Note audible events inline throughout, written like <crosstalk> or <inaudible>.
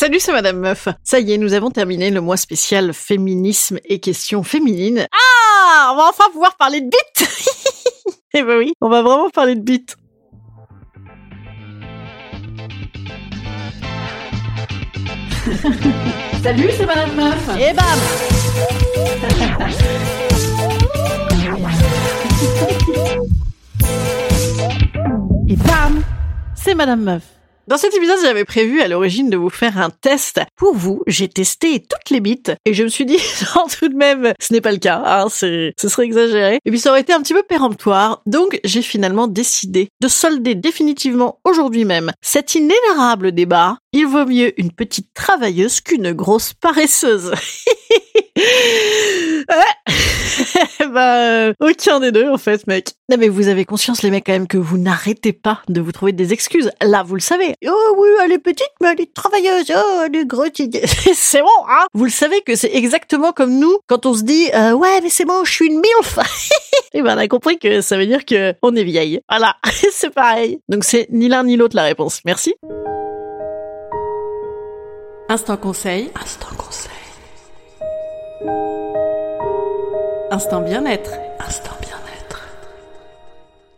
Salut, c'est Madame Meuf. Ça y est, nous avons terminé le mois spécial féminisme et questions féminines. Ah, on va enfin pouvoir parler de bite. <laughs> Eh ben oui, on va vraiment parler de bite. <laughs> Salut, c'est Madame Meuf. Et bam <laughs> Et bam C'est Madame Meuf. Dans cet épisode, j'avais prévu à l'origine de vous faire un test. Pour vous, j'ai testé toutes les bites et je me suis dit, <laughs> non, tout de même, ce n'est pas le cas, hein, ce serait exagéré. Et puis ça aurait été un petit peu péremptoire. Donc, j'ai finalement décidé de solder définitivement aujourd'hui même cet inénarrable débat. Il vaut mieux une petite travailleuse qu'une grosse paresseuse. <laughs> Ouais. Bah, euh, aucun des deux, en fait, mec. Non, mais vous avez conscience, les mecs, quand même, que vous n'arrêtez pas de vous trouver des excuses. Là, vous le savez. Oh oui, elle est petite, mais elle est travailleuse. Oh, elle est grosse. <laughs> c'est bon, hein. Vous le savez que c'est exactement comme nous quand on se dit, euh, ouais, mais c'est bon, je suis une milf. <laughs> Et ben, on a compris que ça veut dire que on est vieille. Voilà. <laughs> c'est pareil. Donc, c'est ni l'un ni l'autre la réponse. Merci. Instant conseil. Instant conseil. Instant bien-être. Instant bien-être.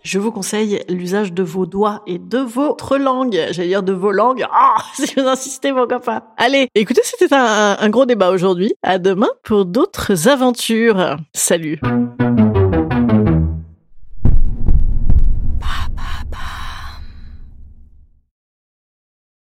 Je vous conseille l'usage de vos doigts et de votre langue. J'allais dire de vos langues. Ah, <laughs> si vous insistez, mon copain. Allez, écoutez, c'était un, un gros débat aujourd'hui. À demain pour d'autres aventures. Salut.